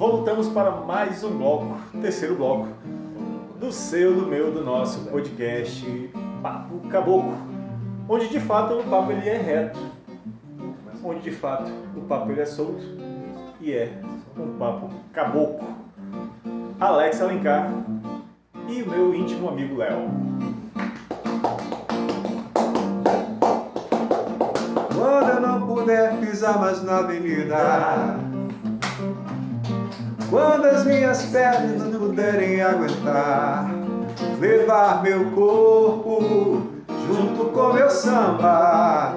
voltamos para mais um bloco, terceiro bloco, do seu, do meu, do nosso podcast Papo Caboclo, onde de fato o papo ele é reto, onde de fato o papo ele é solto e é um papo caboclo. Alex Alencar e o meu íntimo amigo Léo. Quando eu não puder pisar mais na avenida Quando as minhas pernas não puderem aguentar Levar meu corpo junto com meu samba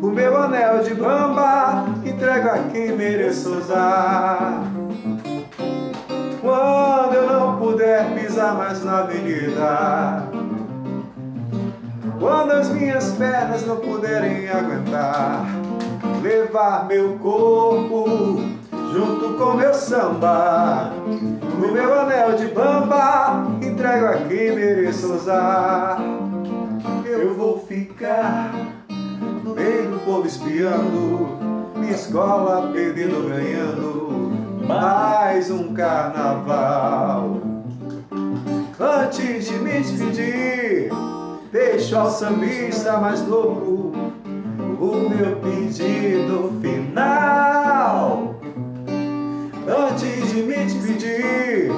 O meu anel de bamba entrego a quem mereço usar. Quando eu não puder pisar mais na avenida quando as minhas pernas não puderem aguentar, levar meu corpo junto com meu samba, o meu anel de bamba, entrego a quem mereço usar. Eu vou ficar no meio do povo espiando, escola perdendo ganhando, mais um carnaval. Antes de me despedir, Deixo ao sambista mais novo o meu pedido final. De me despedir,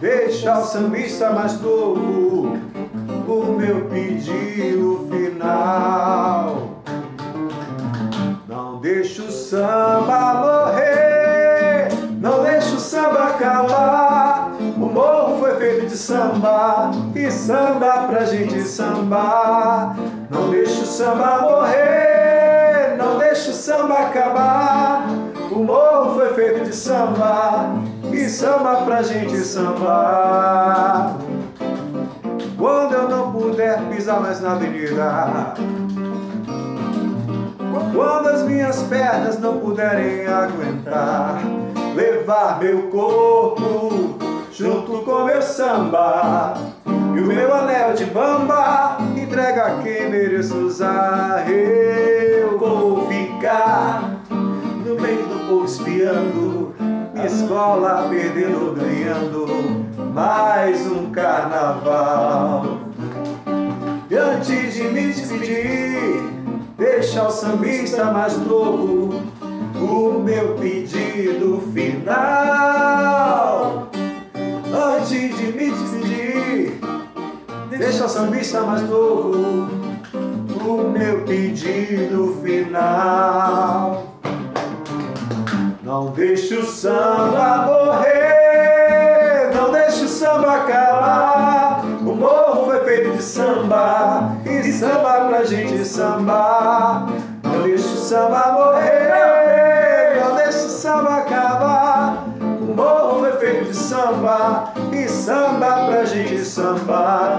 deixo ao sambista mais novo o meu pedido final. Não deixo o samba morrer, não deixo o samba acabar. O morro foi feito de samba e samba pra gente sambar. Não deixa o samba morrer, não deixa o samba acabar. O morro foi feito de samba e samba pra gente sambar. Quando eu não puder pisar mais na avenida, quando as minhas pernas não puderem aguentar, levar meu corpo junto com meu samba e o meu anel de bamba entrega a quem mereço usar. Eu vou ficar no meio do povo espiando, escola perdendo ganhando mais um carnaval. E antes de me despedir, deixa o sambista mais novo o meu pedido final. Antes de me despedir, deixa o sambista mais novo o meu pedido final. Não deixe o samba morrer, não deixe o samba acabar. O morro foi feito de samba e samba pra gente sambar. Não deixe o samba morrer, não deixe o samba acabar. O morro foi feito de samba e samba pra gente sambar.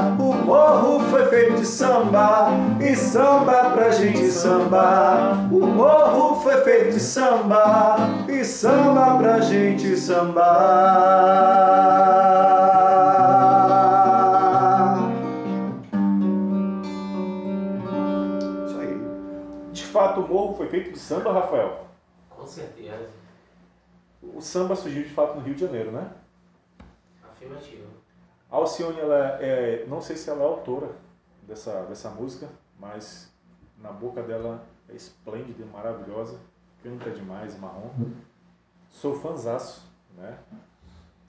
De samba e samba pra gente sambar. O morro foi feito de samba e samba pra gente sambar. Isso aí. De fato, o morro foi feito de samba, Rafael. Com certeza. O samba surgiu de fato no Rio de Janeiro, né? Afirmativo. A Alcione, ela é, não sei se ela é autora dessa, dessa música, mas na boca dela é esplêndida, maravilhosa, canta demais, marrom. Sou fanzaço, né?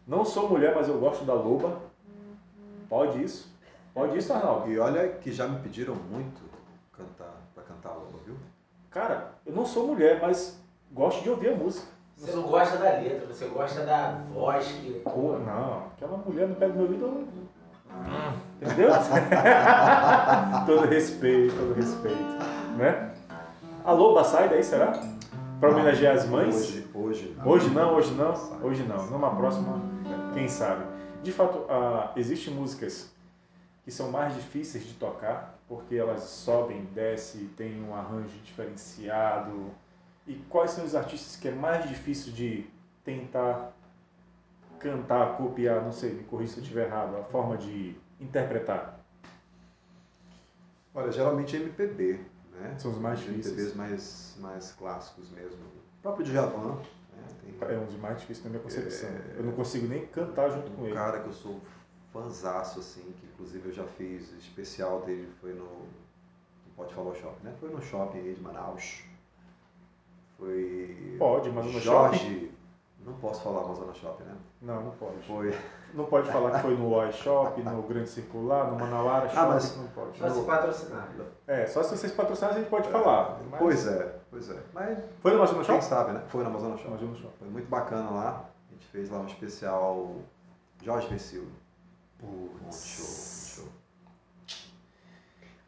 Não sou mulher, mas eu gosto da loba. Pode isso? Pode isso, Arnaldo? E olha que já me pediram muito cantar para cantar loba, viu? Cara, eu não sou mulher, mas gosto de ouvir a música. Você não gosta da letra, você gosta da voz que. Pô, não, aquela mulher não pega meu ouvido. eu- Entendeu? todo respeito, todo respeito. Né? A loba sai daí, será? Pra homenagear as mães? Hoje, hoje não. Hoje não, hoje não, hoje não. Numa próxima, quem sabe. De fato, ah, existem músicas que são mais difíceis de tocar, porque elas sobem, descem, tem um arranjo diferenciado. E quais são os artistas que é mais difícil de tentar cantar, copiar, não sei, me corrija se eu estiver errado, a forma de interpretar? Olha, geralmente é MPB, né? São os mais difíceis. MPBs mais, mais clássicos mesmo. O próprio Djavan, né? Tem É um dos mais difíceis na minha concepção. Eu não consigo nem cantar junto com um ele. cara que eu sou fanzaço, assim, que inclusive eu já fiz especial dele, foi no. Pode falar o shopping, né? Foi no shopping aí de Manaus. Foi. Pode, mas no Jorge. shopping? Não posso falar Amazonas Shopping, né? Não, não pode. Foi. Não pode falar que foi no Shop, no Grande Circular, no Manauara Shop, mas- não pode. Só se patrocinar. É, só se vocês patrocinarem a gente pode falar. Mas- Pois é, pois é. Mas Foi no Amazonas quem Shop? sabe, né? Foi no Amazonas Shopping. Amazonas Shop. Foi muito bacana lá. A gente fez lá um especial Jorge Vecilo. Um show, um show.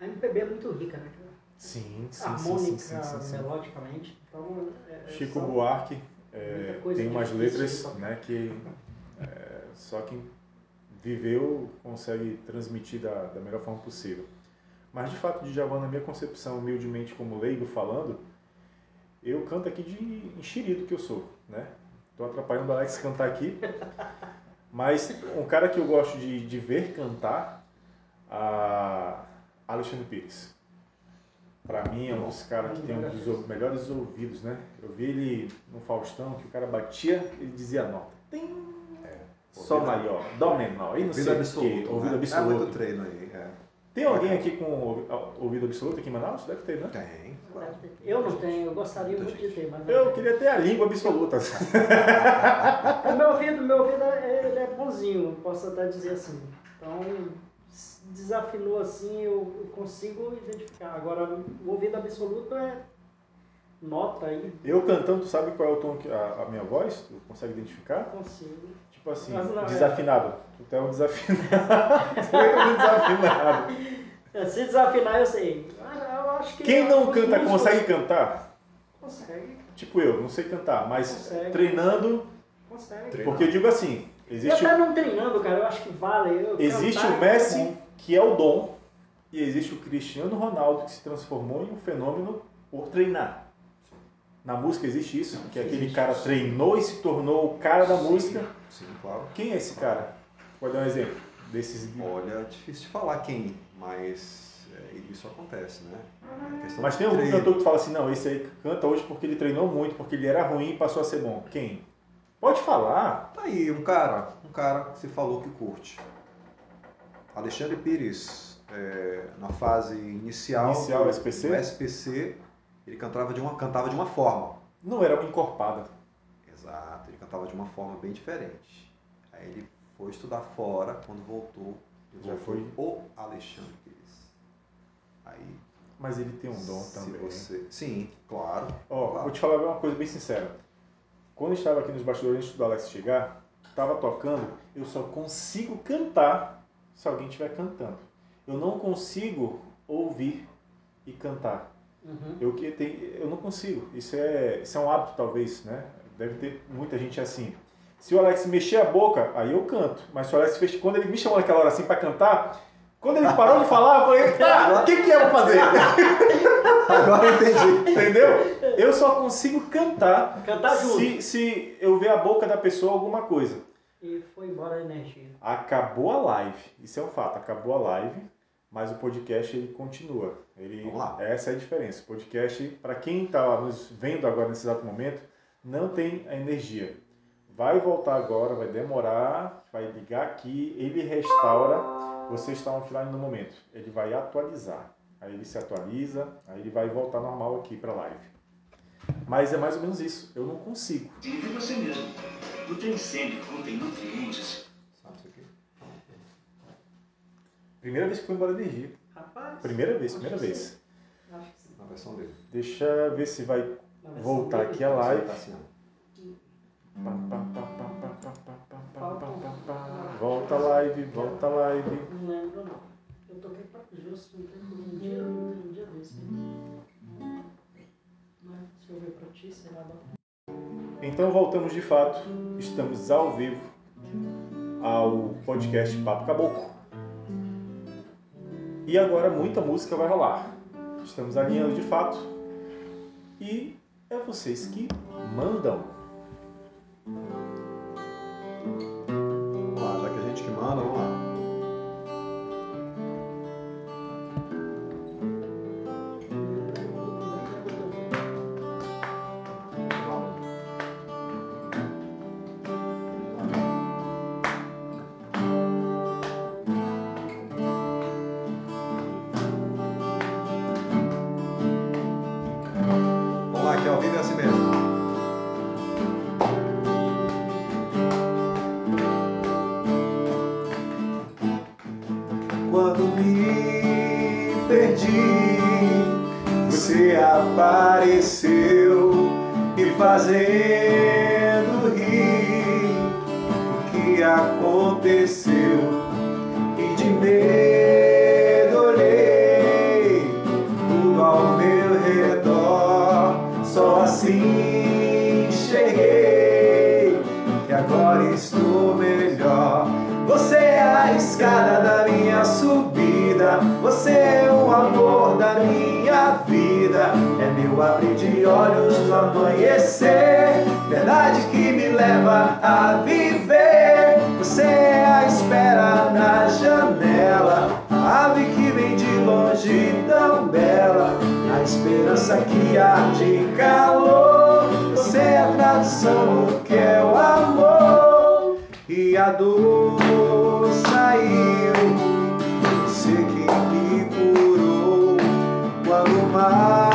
A MPB é muito rica, né? Sim, sim, sim, Harmônica, sim, sim, sim, sim. melodicamente. Então, é, Chico são- Buarque é, tem umas letras né, que é, só quem viveu consegue transmitir da, da melhor forma possível. Mas de fato, Djavan, na minha concepção, humildemente como leigo falando, eu canto aqui de enxerido que eu sou, né? Tô atrapalhando o Alex cantar aqui. Mas um cara que eu gosto de, de ver cantar, a Alexandre Pires. Pra mim é um dos caras que tem um dos ou- melhores ouvidos, né? Eu vi ele no Faustão, que o cara batia, ele dizia a nota. Tem Sol Ouvido- maior, Dó menor, e não Ouvido sei o absoluto. quê, ouvido né? absoluto. É muito treino aí. É. Tem alguém aqui com ouvi- ouvido absoluto aqui em Manaus? Deve ter, né? Tem, claro. Eu não tenho, eu gostaria muito de ter, mas não Eu queria ter a língua absoluta. O meu ouvido, meu ouvido é, ele é bonzinho, posso até dizer assim. Então, desafinou assim, eu consigo identificar. Agora, o ouvido absoluto é nota aí, Eu cantando, tu sabe qual é o tom que a, a minha voz? Tu consegue identificar? consigo. Tipo assim, não, é. desafinado. Tu é um desafinado. tu é um desafinado. É, se desafinar, eu sei. Ah, Eu acho que Quem não os canta músicos- consegue cantar? Consegue, Tipo eu, não sei cantar, mas Consegue. treinando, consegue. Porque eu digo assim, E existe, até o, não treinando, cara, eu acho que vale. Eu existe o é Messi, bom. que é o dom, e existe o Cristiano Ronaldo, que se transformou em um fenômeno por treinar. Na música existe isso, que é aquele Existe cara treinou e se tornou o cara da Sim, música. Sim, claro. Quem é esse cara? Pode dar um exemplo desses. Olha, é difícil de falar quem, mas é, isso acontece, né? É Mas tem algum treino. cantor que fala assim, não, esse aí canta hoje porque ele treinou muito, porque ele era ruim e passou a ser bom. Quem? Pode falar. Tá aí, um cara, um cara que você falou que curte. Alexandre Pires, é, na fase inicial, Inicial, do, SPC? do SPC, ele cantava de uma, cantava de uma forma. Não era uma encorpada. Exato, ele cantava de uma forma bem diferente. Aí ele foi estudar fora, quando voltou, ele Já foi? o Alexandre Pires. Aí, Mas ele tem um dom se também. você... Sim, claro. Ó, claro. vou te falar uma coisa bem sincera. Quando eu estava aqui nos bastidores antes do Alex chegar, estava tocando, eu só consigo cantar se alguém estiver cantando. Eu não consigo ouvir e cantar. Uhum. Eu, que tem, eu não consigo. Isso é, isso é um hábito, talvez, né? Deve ter muita gente assim. Se o Alex mexer a boca, aí eu canto. Mas se o Alex fez, quando ele me chamou naquela hora assim para cantar, quando ele parou de falar, eu falei, tá, o que, que é pra fazer? Agora eu entendi. Entendeu? Eu só consigo cantar Cantar junto. se, se eu ver a boca da pessoa alguma coisa. E foi embora a energia. Acabou a live. Isso é um fato. Acabou a live, mas o podcast ele continua. Ele, Vamos lá. Essa é a diferença. O podcast, para quem está nos vendo agora nesse exato momento, não tem a energia. Vai voltar agora, vai demorar, vai ligar aqui, ele restaura. Você está offline no momento. Ele vai atualizar. Aí ele se atualiza, aí ele vai voltar normal aqui para live. Mas é mais ou menos isso. Eu não consigo. Vive você mesmo. O Transcend contém nutrientes Sabe isso aqui? Primeira vez que foi embora a energia. Rapaz. Primeira vez, primeira vez. sim. Acho que sim. Na versão dele. Deixa eu ver se vai voltar dele, aqui a Tá live. assim. Volta a live, volta a live. Não lembro não. Eu toquei pra justo um tempo, um dia, um dia desse. Então voltamos de fato. Estamos ao vivo ao podcast Papo Caboclo. E agora muita música vai rolar. Estamos alinhando de fato. E é vocês que mandam. Vamos lá, já que a gente que manda, vamos lá. Você é o amor da minha vida. É meu abrir de olhos no amanhecer. Verdade que me leva a viver. Você é a espera na janela. A ave que vem de longe tão bela. A esperança que arde calor. Você é a tradução que é o amor. E a dor saiu. high.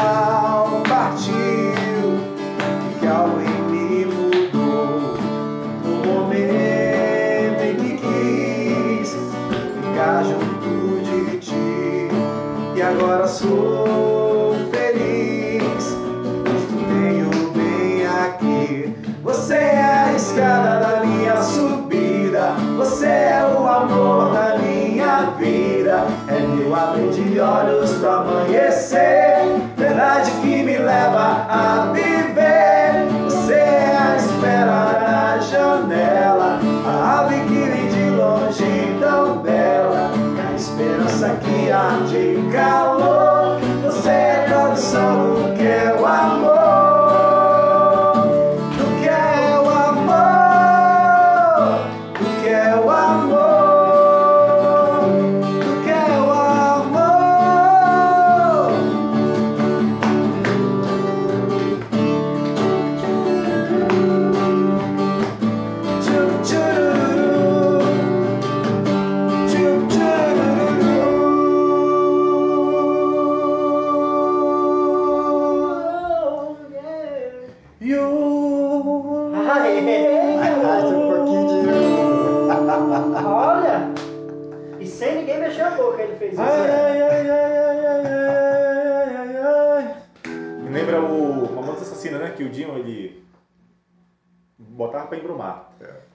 Botava pra embromar.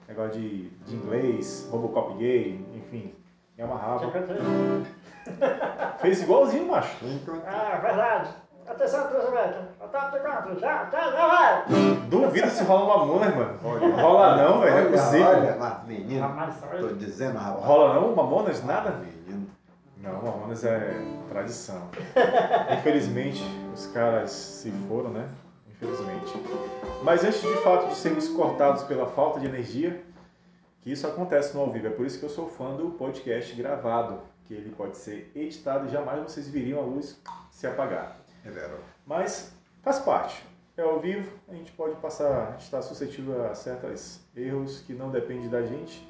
Negócio de, de inglês, Robocop gay, enfim. Me amarrava. Fez igualzinho, macho. Ah, verdade. Atenção. Já, já, já vai. Duvido se rola Mamonas, mano. Rola não, velho. Não é Olha, possível. olha, mas menino. Rapaz, Tô dizendo, rapaz. Rola não, Mamonas? Nada? Menino. Não, Mamonas é tradição. Infelizmente, os caras se foram, né? Infelizmente. Mas antes de fato de sermos cortados pela falta de energia, que isso acontece no ao vivo. É por isso que eu sou fã do podcast gravado, que ele pode ser editado e jamais vocês viriam a luz se apagar. É vero. Mas faz parte. É ao vivo, a gente pode passar, a gente está suscetível a certos erros que não dependem da gente.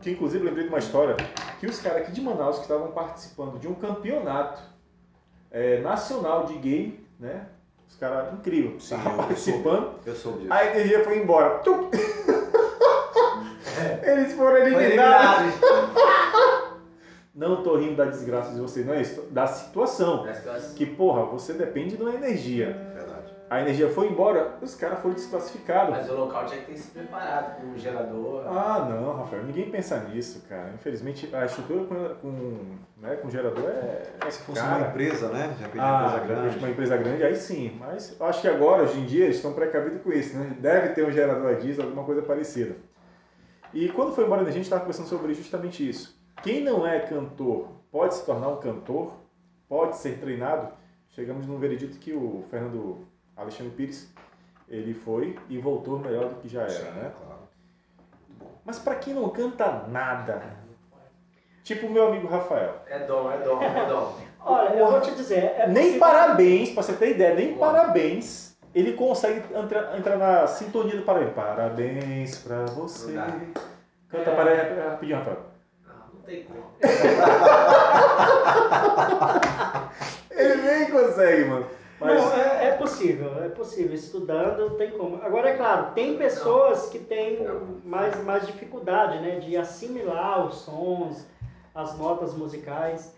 Que inclusive lembrei de uma história que os caras aqui de Manaus que estavam participando de um campeonato é, nacional de game, né? Os caras, incrível, Sim, eu- eu participando. Eu soube. A energia foi embora. Tum! Eles foram eliminados. eliminado. Não tô rindo da desgraça de vocês, não é isso. Da situação. Da situação. Que, porra, você depende de uma energia. Verdade. A energia foi embora, os caras foram desclassificados. Mas o local tinha que ter se preparado com o gerador. Ah, não, Rafael, ninguém pensa nisso, cara. Infelizmente, a estrutura com, com, né, com gerador é, é Se fosse cara. uma empresa, né? Já pediu Ah, uma empresa grande. uma empresa grande, aí sim. Mas eu acho que agora, hoje em dia, eles estão precavidos com isso, né? Deve ter um gerador a diesel, alguma coisa parecida. E quando foi embora a gente estava conversando sobre justamente isso. Quem não é cantor pode se tornar um cantor, pode ser treinado. Chegamos num veredito que o Fernando Alexandre Pires, ele foi e voltou melhor do que já era, Sim, né? claro. Mas para quem não canta nada, tipo o meu amigo Rafael, É dom, é dom, é dom. Olha, eu vou te dizer. É nem parabéns, pra você ter ideia, nem parabéns, ele consegue entrar, entrar na sintonia do parabéns. Parabéns pra você. Canta É. para rapidinho, Rafael. Tem como. Ele nem consegue, mano. Mas Não, é, é possível, é possível. Estudando tem como. Agora, é claro, tem pessoas que têm mais, mais dificuldade, né? De assimilar os sons, as notas musicais.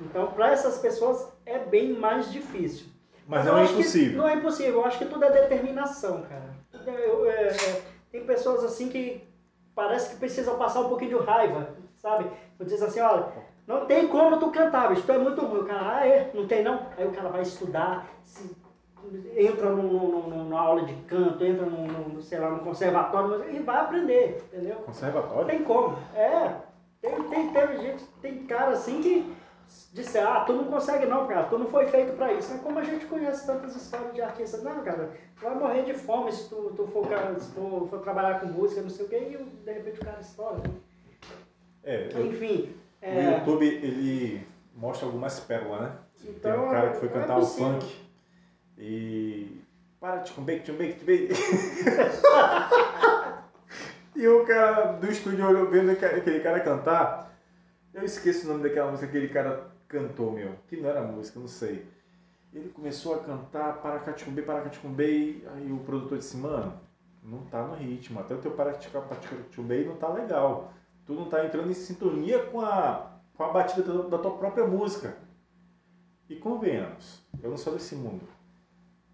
Então, para essas pessoas é bem mais difícil. Mas eu não é impossível. não é impossível. Eu acho que tudo é determinação, cara. Eu- é- é- tem pessoas assim que parece que precisam passar um pouquinho de raiva, sabe? Diz assim, olha, não tem como tu cantar, bicho, tu é muito ruim. O cara, ah, é? Não tem não? Aí o cara vai estudar, se- entra num- num- num- numa aula de canto, entra num, num, sei lá, num conservatório e vai aprender, entendeu? Não Conservatório? tem como. É. Tem, tem, teve gente, tem cara assim que disse, ah, tu não consegue não, cara, tu não foi feito pra isso. Mas como a gente conhece tantas histórias de artistas, não, cara, tu vai morrer de fome se tu, tu for, se tu for trabalhar com música, não sei o quê, e de repente o cara estoura. É, Enfim. o É, YouTube, ele mostra algumas pérolas, né? Tem Então, um cara que foi é cantar o possível. funk e... Para comer, de comer. E o cara do estúdio olhou vendo aquele cara cantar. Eu esqueço o nome daquela música que aquele cara cantou, meu. Que não era música, não sei. Ele começou a cantar Paracaticumbê, Paracaticumbê. Aí o produtor disse, mano, não tá no ritmo. Até o teu Paracaticumbê não tá legal. Tu não tá entrando em sintonia com a, com a batida da, da tua própria música. E convenhamos, eu não sou desse mundo.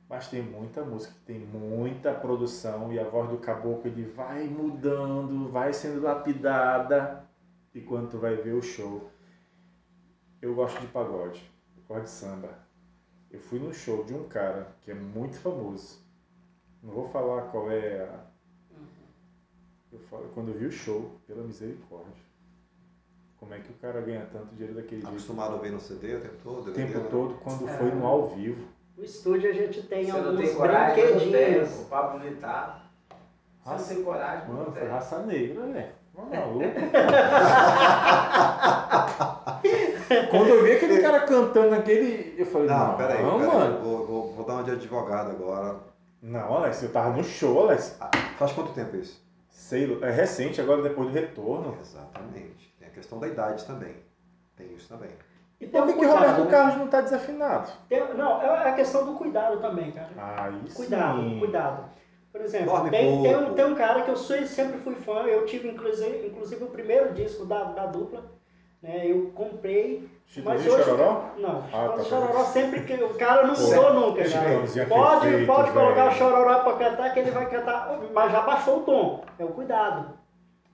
Mas tem muita música, tem muita produção e a voz do caboclo ele vai mudando, vai sendo lapidada. E quando tu vai ver o show, eu gosto de pagode, eu gosto de samba. Eu fui num show de um cara que é muito famoso. Não vou falar qual é a. Eu falo, quando eu vi o show, pela misericórdia. Como é que o cara ganha tanto dinheiro daquele jeito? Acostumado a ouvir no CD o tempo todo? O DVD, tempo né? todo, quando É. foi no ao vivo. o estúdio a gente tem Você não alguns tem coragem, eu não tenho. brinquedinhos. O Pablo Vittar. Você não tem coragem, Mano, não foi raça negra, velho. Mano, maluco. Quando eu vi aquele cara cantando aquele. Eu falei, não, Não, peraí, não, peraí. mano. Vou, vou, vou dar uma de advogado agora. Não, Alex, eu tava no show, Alex. Ah, faz quanto tempo isso? Sei, é recente, agora depois do retorno. Exatamente. Tem a questão da idade também. Tem isso também. E Por que, que Roberto né? Carlos não tá desafinado? Tem- não, é a questão do cuidado também, cara. Aí Cuidado, sim. cuidado. Por exemplo, tem, tem, um, tem um cara que eu sou- sempre fui fã, eu tive inclusive, inclusive o primeiro disco da, da dupla, né? Eu comprei. mas Chitãozinho hoje. Chororó? Não, Ah, tá. Chororó sempre que. O cara não mudou nunca, cara. É Pode, perfeito, pode colocar o. Chororó pra cantar que ele vai cantar, mas já baixou o tom. É o cuidado.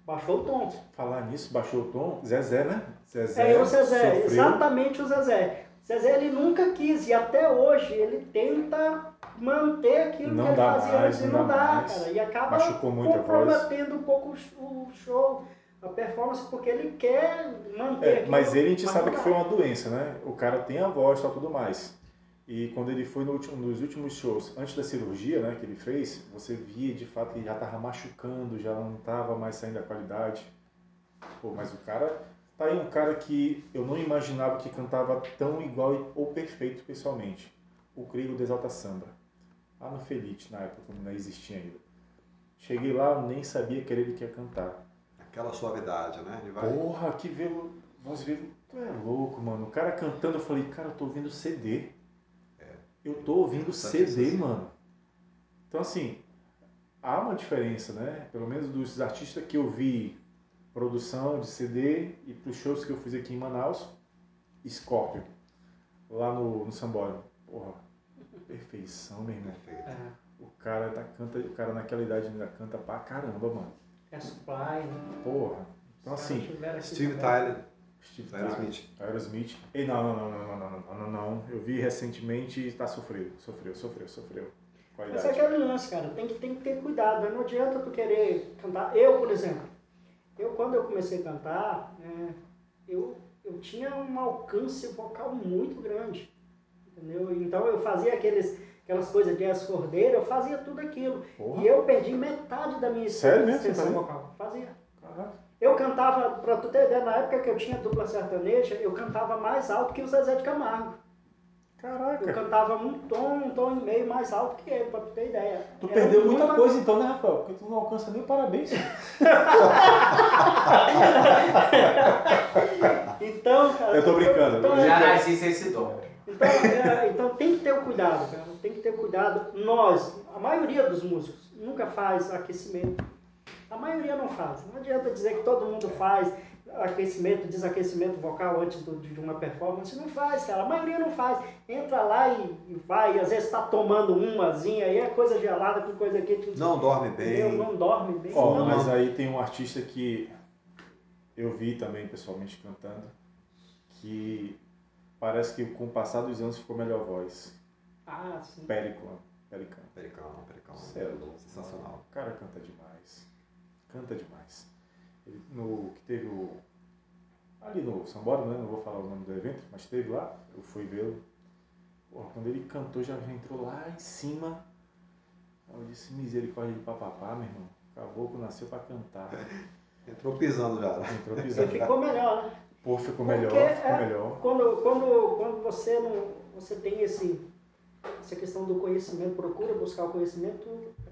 Baixou o tom. Falar nisso, baixou o tom. Zezé, né? Zezé. É o Zezé, sofreu. exatamente o Zezé. Zezé ele nunca quis e até hoje ele tenta manter aquilo Não que ele fazia mais, antes e não não dá mais. cara. E acaba comprometendo um pouco o show, a performance, porque ele quer manter É, mas ele a gente sabe que foi uma doença, né? O cara tem a voz e tal, tudo mais. E quando ele foi no último- nos últimos shows, antes da cirurgia, né, que ele fez, você via de fato que ele já tava machucando, já não tava mais saindo a qualidade. Pô, mas o cara tá aí um cara que eu não imaginava que cantava tão igual ou perfeito pessoalmente. O Crigo do Exalta Samba. Lá no Felite, na época, quando não existia ainda. Cheguei lá, nem sabia que era ele que ia cantar. Aquela suavidade, né? Ele vai. Porra, que veio. Voz veio. Tu é louco, mano. O cara cantando, eu falei, cara, eu tô ouvindo CD. Eu tô ouvindo Os CD, mano. Então, assim, há uma diferença, né? Pelo menos dos artistas que eu vi produção de CD e pros shows que eu fiz aqui em Manaus, Scorpio, lá no, no Sambódromo. Porra, perfeição, meu irmão. Perfeito. É, O cara, tá, canta, o cara naquela idade ainda canta pra caramba, mano. É supply, né? Porra. Então, assim, tiveram aqui Steve. Tyler, Steve Aerosmith. Aerosmith. E não, não, não, não, não, não, não, não, não. Eu vi recentemente e tá sofreu, sofreu, sofreu, sofreu. Mas é Qualidade. aquele lance, cara, tem que, tem que ter cuidado, né? não adianta tu querer cantar. Eu, por exemplo, eu quando eu comecei a cantar, né, eu, eu tinha um alcance vocal muito grande, entendeu? Então eu fazia aqueles, aquelas coisas de as cordeiras, eu fazia tudo aquilo. Porra. E eu perdi metade da minha Sério mesmo? extensão Você fazia? vocal. Fazia. Caraca. Eu cantava, pra tu ter ideia, na época que eu tinha dupla sertaneja, eu cantava mais alto que o Zezé de Camargo. Eu Caraca. cantava um tom, um tom e meio mais alto que ele, pra tu ter ideia. Tu Era perdeu muita coisa então, né, Rafael? Porque tu não alcança nem o parabéns. Então, cara. Eu tô brincando. Então, Eu já nasci sem esse dom. Então, é, então tem que ter o cuidado, cara. Tem que ter o cuidado. Nós, a maioria dos músicos, nunca faz aquecimento. A maioria não faz. Não adianta dizer que todo mundo faz aquecimento, desaquecimento vocal antes do- de uma performance. Não faz, cara. A maioria não faz. Entra lá e, e vai. E às vezes está tomando umazinha aí é coisa gelada com coisa quente. Não dorme bem. Não dorme bem. Ó, não, mas não. aí tem um artista que eu vi também pessoalmente cantando, que parece que com o passar dos anos ficou melhor a voz. Ah, sim. Pericão. Pericão. Pericão, pericão. Cê é louco. Sensacional. O cara canta demais. Canta demais. Ele, no que teve o. Ali no Sambódromo, né? Não vou falar o nome do evento, mas teve lá, eu fui vê-lo. Porra, quando ele cantou, já entrou lá em cima. Eu disse, misericórdia de papapá, meu irmão. Caboclo nasceu pra cantar. Entrou pisando já. Entrou Você pisando. ficou melhor, né? Pô, ficou Porque melhor, ficou é- melhor. Quando, quando, quando você não você tem esse essa questão do conhecimento, procura buscar o conhecimento,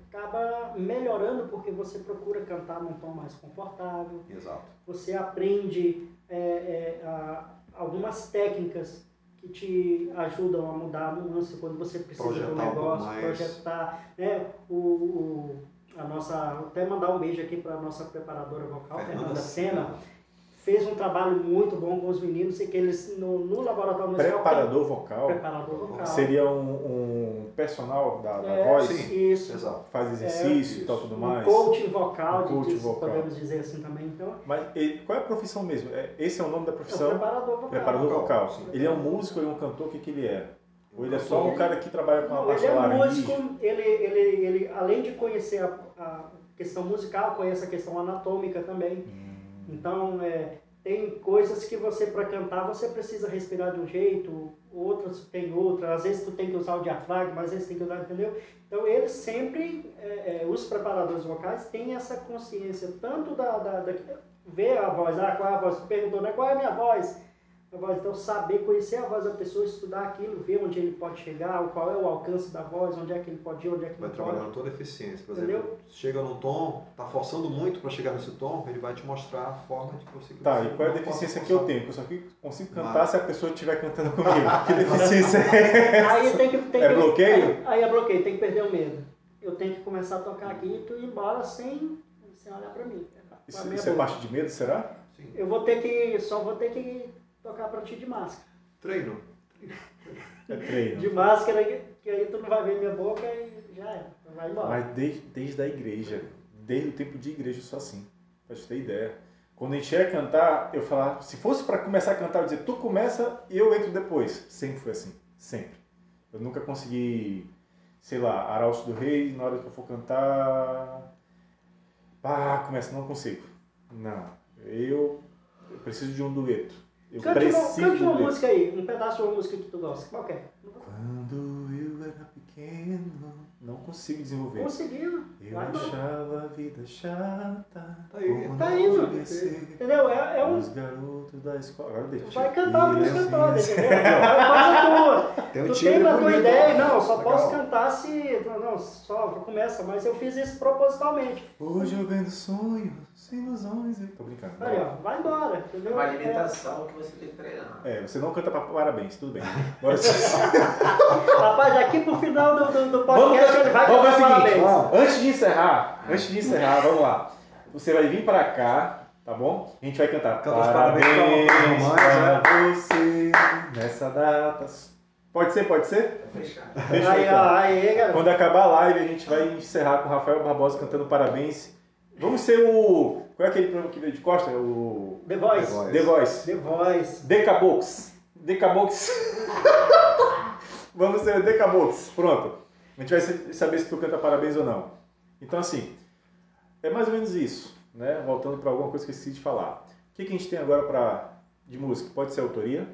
acaba melhorando porque você procura cantar num tom mais confortável, Exato. você aprende é, é, a- algumas técnicas que te ajudam a mudar a nuance quando você precisa Projetar do um negócio, mais. projetar, né? O, o- a nossa, até mandar um beijo aqui para a nossa preparadora vocal, Fernanda Fernanda Sena, fez um trabalho muito bom com os meninos e que eles no, no laboratório musical Preparador tem- vocal preparador vocal seria um, um personal da, da é, voz, Sim. isso Exato. faz exercício É, e tal, tudo um mais. coaching vocal, Um coaching vocal. podemos dizer assim também então Mas ele- qual é a profissão mesmo? É, esse é o nome da é profissão? preparador vocal Preparador Vocal, vocal. sim. Ele é um músico, ele é um cantor, o que, que ele é? Ou ele é só Ele- um cara que trabalha com a Não, parte ele é laringe? músico, ele, ele, ele, além de conhecer a, a questão musical, conhece a questão anatômica também. Hum. Então, é, tem coisas que você, para cantar, você precisa respirar de um jeito, outras tem outra. Às vezes tu tem que usar o diafragma, às vezes tem que usar, entendeu? Então, eles sempre, é, é, os preparadores vocais, têm essa consciência, tanto da, da, da ver a voz, ah, qual é a voz? Tu perguntou, né? Qual é a minha voz? A voz, então, saber conhecer a voz da pessoa, estudar aquilo, ver onde ele pode chegar, qual é o alcance da voz, onde é que ele pode ir, onde é que Vai não trabalhando pode. toda a eficiência. Por Entendeu? exemplo, chega num tom, tá forçando muito para chegar nesse tom, ele vai te mostrar a forma de você Tá, você e qual é a deficiência que eu tenho? Que eu só que consigo cantar Mas- se a pessoa estiver cantando comigo. Que deficiência é essa? Aí tem que, tem É que- bloqueio? Aí, aí é bloqueio, tem que perder o medo. Eu tenho que começar a tocar aqui e tu ir embora sem, sem olhar pra mim. Isso, minha isso é parte de medo, será? Sim. Eu vou ter que. Só vou ter que tocar pra ti de máscara. Treino. É treino. De máscara, que aí tu não vai ver minha boca e já era. Vai embora. Mas desde, desde a igreja, desde o tempo de igreja eu sou assim, pra te ter ideia. Quando a gente ia cantar, eu falava, se fosse pra começar a cantar, eu dizia, tu começa e eu entro depois. Sempre foi assim, sempre. Eu nunca consegui, sei lá, Arauto do Rei, na hora que eu for cantar, pá, começa, não consigo. Não, eu, eu preciso de um dueto. Eu Cante uma, preciso cante de um uma música aí, um pedaço de uma música que tu gosta. Qual que é? Quando eu era pequeno, não consigo desenvolver. Conseguiu. Eu Vai achava a vida chata. Tá aí. como Tá indo. ser. Entendeu? É, é um. Os garotos da escola. Agora deixa. Tu vai cantar a música toda, entendeu? É tua. Tem um tu tem na tua ideia, ó. não, eu só Legal. posso cantar se. Não, não, só começa, mas eu fiz isso propositalmente. Hoje eu vendo sonhos, sem ilusões. Tô brincando. vai Aí, ó, vai embora, É entendeu? uma alimentação que você tem que treinar. É, você não canta pra parabéns, tudo bem. Bora É, rapaz, daqui pro final do, do, do Vamos, vai vamos fazer o seguinte, parabéns. antes de encerrar, antes de encerrar, vamos lá. Você vai vir pra cá, tá bom? A gente vai cantar Canta os parabéns pra parabéns mamãe, pra você nessa data. Pode ser, pode ser? Fechado. Fechou Aí, então. ó, aí, garoto. Quando acabar a live, a gente vai encerrar com o Rafael Barbosa cantando parabéns. Vamos ser o. Qual é aquele programa que veio de Costa? O. The Voice. The Voice. The Voice. The Voice. Decabox. Decabox. Vamos ser o Decabox. Pronto. A gente vai sa- saber se tu canta parabéns ou não. Então, assim, é mais ou menos isso. Né? Voltando para alguma coisa que eu esqueci de falar. O que, que a gente tem agora pra, de música? Pode ser autoria?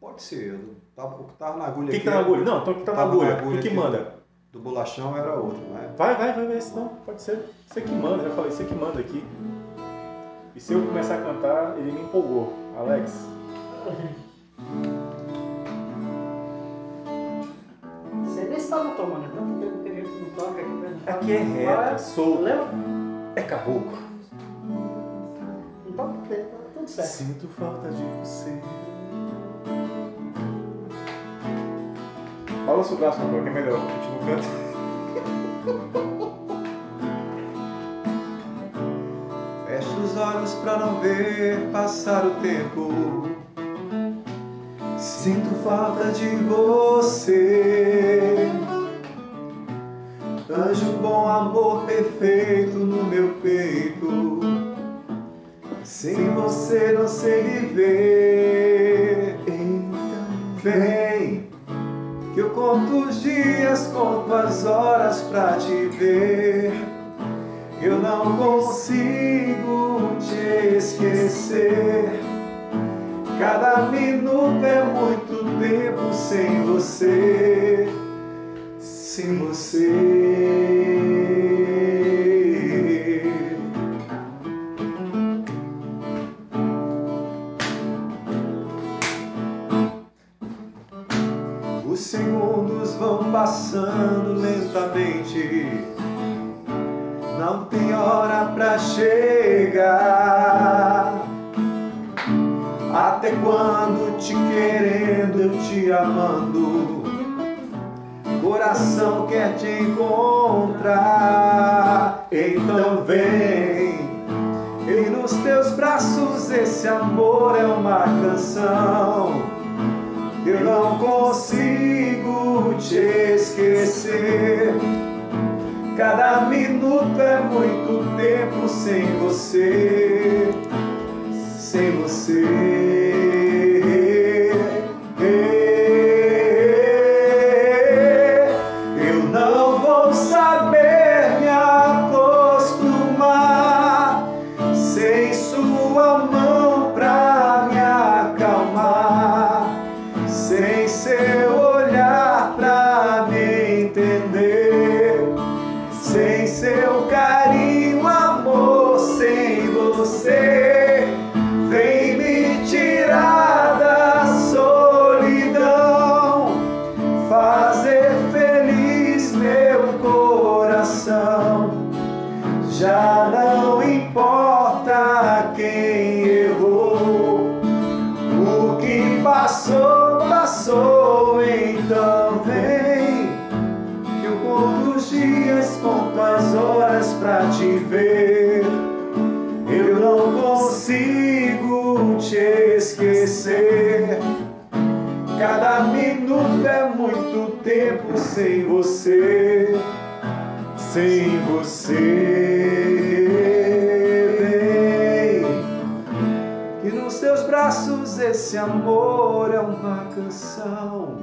Pode ser. Tava, o que tava na agulha O que, que tá na agulha? Não, então o que tá na Tava na agulha? agulha O que manda? do bolachão era outro, né? Vai, vai, vai, vai, senão pode ser. Você que manda, já falei, você que manda aqui. E se eu começar a cantar, ele me empolgou. Alex, estava tomando, é tanto tempo que a gente não toca aqui. né? aqui é reta, solto, Lembra? é caboclo. Então tá, tudo certo. Sinto falta de você. Balança o braço agora, que é melhor. Último canto. Fecho os olhos pra não ver passar o tempo. Sinto falta de você. Anjo bom, amor perfeito no meu peito. Sem você não sei viver. Então vem, que eu conto os dias, conto as horas pra te ver. Eu não consigo te esquecer. Cada minuto é muito tempo sem você. Sem você. Os segundos vão passando lentamente. Não tem hora pra chegar. Amando. Coração quer te encontrar. Então vem. E nos teus braços esse amor é uma canção. Eu não consigo te esquecer. Cada minuto é muito tempo sem você, sem você. Sem você sem você. Que nos teus braços esse amor é uma canção.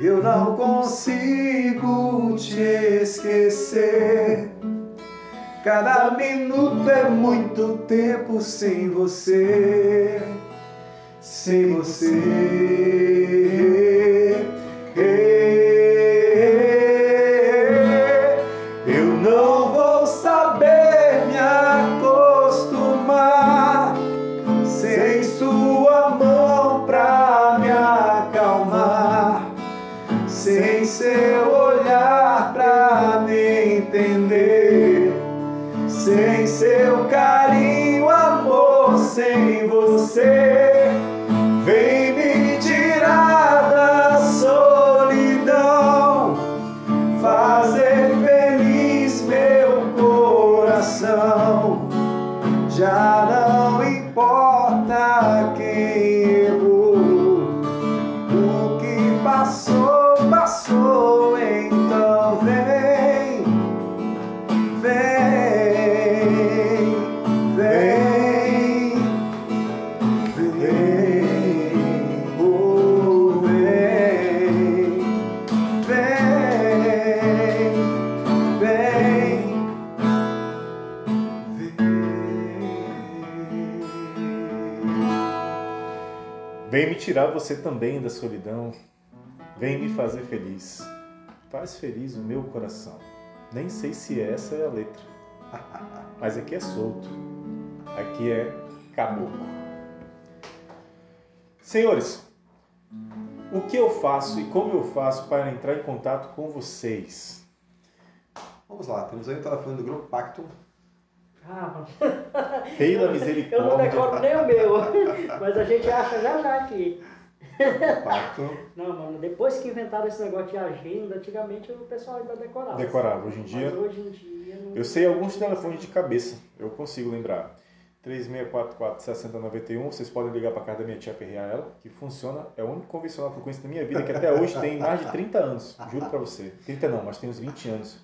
Eu não consigo te esquecer. Cada minuto é muito tempo sem você, sem você. Tirar você também da solidão. Vem me fazer feliz. Faz feliz o meu coração. Nem sei se essa é a letra. Mas aqui é solto. Aqui é caboclo. Senhores, o que eu faço e como eu faço para entrar em contato com vocês? Vamos lá, temos aí o telefone do Grupo Pacto. Ah, mano. Pela Eu não misericórdia. decoro nem o meu, mas a gente acha já já aqui. Pacto. Não, mano, depois que inventaram esse negócio de agenda, antigamente o pessoal ainda decorava. Decorava. Hoje em dia, Mas hoje em dia não... eu sei alguns telefones de cabeça. Eu consigo lembrar. 3644-6091. Vocês podem ligar para casa da minha tia perrear ela, que funciona. É o único convencional que eu conheço na minha vida, que até hoje tem mais de 30 anos. Juro para você. 30 não, mas tem uns 20 anos.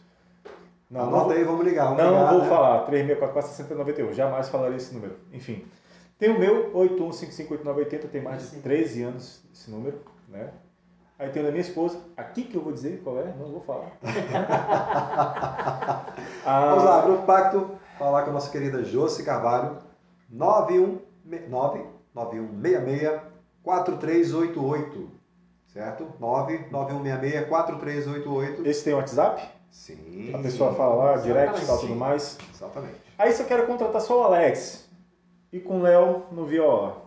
Não, não, Anota aí, vamos ligar. Vamos não ligar, vou né? falar. 3644-6091. Jamais falaria esse número. Enfim. Tem o meu, 81558980. Tem mais de Sim. 13 anos esse número. Né? Aí tem o da minha esposa. Aqui que eu vou dizer qual é, não vou falar. Ah, Vamos lá, Grupo Pacto, falar com a nossa querida Josi Carvalho, 919 9166 4388, certo? 99166 4388. Esse tem WhatsApp? Sim. A pessoa fala lá, direct e tal, tudo mais. Exatamente. Aí se eu quero contratar só o Alex e com o Léo no viola.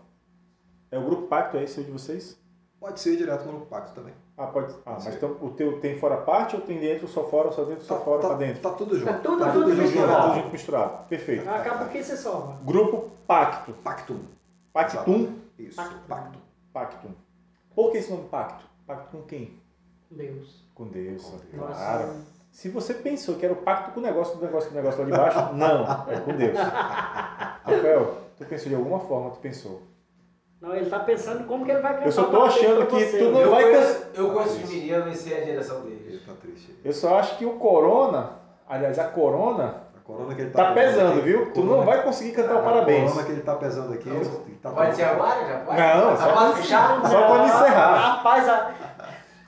É o grupo Pacto, é esse de vocês? Pode ser direto no Grupo Pacto também. Ah, pode. Ah, Pode mas então, o teu tem fora parte ou tem dentro, só fora, só dentro, só fora, tá, pra dentro? tá tudo junto. Tá tudo Tá junto tudo Tudo junto, misturado. tudo junto misturado. Perfeito. Acaba o que você soma. Grupo Pacto. Pactum. Pactum. Isso, Pactum. Pactum. Pactum. Por que esse nome Pacto? Pacto com quem? Deus. Com Deus. Com Deus. Claro. Se você pensou que era o pacto com o negócio do negócio do negócio lá de baixo, não, é com Deus. Rafael, tu pensou de alguma forma, tu pensou. Não, ele tá pensando como que ele vai cantar Eu só tô o achando que você. tu não- Eu vai conheço, eu conheço os meninos e sei a direção Ele deles. tá triste. Eu só acho que o Corona, aliás, a Corona, A corona que ele tá, tá pesando, aqui, viu? a Tu não vai conseguir cantar o A parabéns. corona que ele tá pesando aqui. ele tá Pode ser agora? Já pode? Não, Já só- pode fechar? Só quando encerrar. Rapaz, a-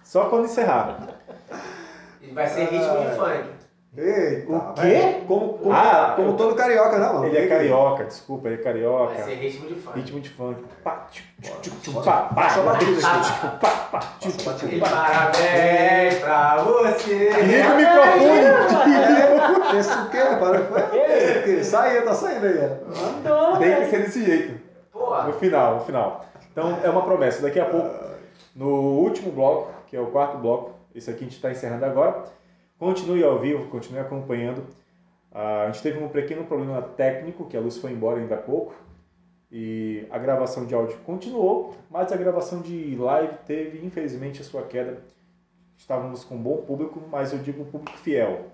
Só quando encerrar. E vai ser ritmo de funk. Eita, O quê? velho. Como, como, Ah, como eu- todo carioca, não, mano. Ele é carioca, desculpa, ele é carioca. Vai ser ritmo de funk. Ritmo de funk. Pá, batida aqui. E parabéns pra você. Liga o microfone! É, pensa o quê? Para, foi? O quê? Sai aí, tá saindo aí. ó. Mandou, Tem que ser desse jeito. No final, no final. Então é uma promessa. Daqui a pouco, no último bloco, que é o quarto bloco, esse aqui a gente está encerrando agora. Continue ao vivo, continue acompanhando. Ah, a gente teve um pequeno problema técnico, que a luz foi embora ainda há pouco. E a gravação de áudio continuou, mas a gravação de live teve, infelizmente, a sua queda. Estávamos com um bom público, mas eu digo um público fiel.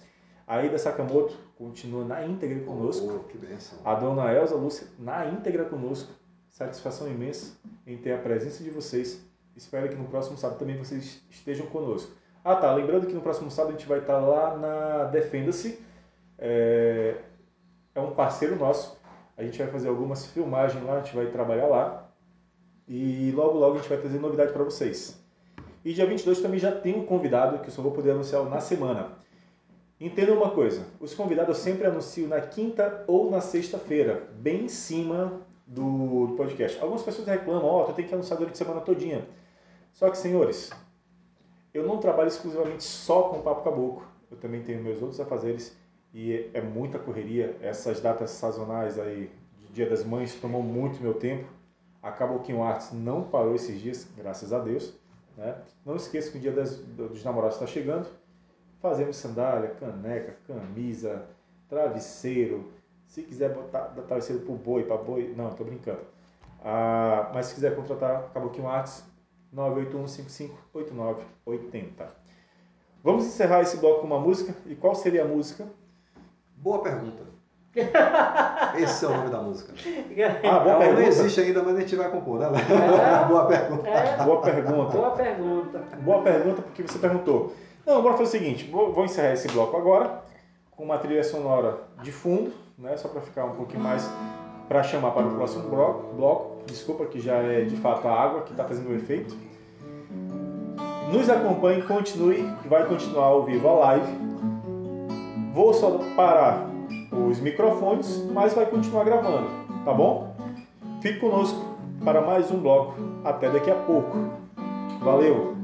A Ida Sakamoto continua na íntegra conosco. Oh, que bênção. A dona Elza Lúcia na íntegra conosco. Satisfação imensa em ter a presença de vocês. Espero que no próximo sábado também vocês estejam conosco. Ah tá, lembrando que no próximo sábado a gente vai estar lá na Defenda-se. É, é um parceiro nosso. A gente vai fazer algumas filmagens lá, a gente vai trabalhar lá. E logo logo a gente vai trazer novidade para vocês. E dia 22 também já tem um convidado que eu só vou poder anunciar na semana. Entenda uma coisa, os convidados eu sempre anuncio na quinta ou na sexta-feira, bem em cima do, do podcast. Algumas pessoas reclamam, ó, tu tem que anunciar durante a semana todinha. Só que, senhores, eu não trabalho exclusivamente só com Papo Caboclo. Eu também tenho meus outros afazeres e é muita correria. Essas datas sazonais aí, de Dia das Mães, tomou muito meu tempo. A Caboquinho Arts não parou esses dias, graças a Deus. Né? Não esqueça que o Dia das, dos Namorados está chegando. Fazemos sandália, caneca, camisa, travesseiro. Se quiser botar travesseiro pro boi, para boi, não, tô brincando. Ah, mas se quiser contratar Caboquinho Arts, 981558980. Vamos encerrar esse bloco com uma música. E qual seria a música? Boa pergunta. Esse é o nome da música. Ah, boa Ela não pergunta. existe ainda, mas a gente vai compor, né? É. Boa pergunta. É, Boa pergunta. boa pergunta. Boa pergunta, porque você perguntou. Não, bora fazer o seguinte, vou, vou encerrar esse bloco agora, com uma trilha sonora de fundo, né, só para ficar um pouquinho mais, para chamar para o próximo bloco, bloco. Desculpa que já é de fato a água que está fazendo o efeito. Nos acompanhe, continue, vai continuar ao vivo a live. Vou só parar os microfones, mas vai continuar gravando, tá bom? Fique conosco para mais um bloco. Até daqui a pouco. Valeu!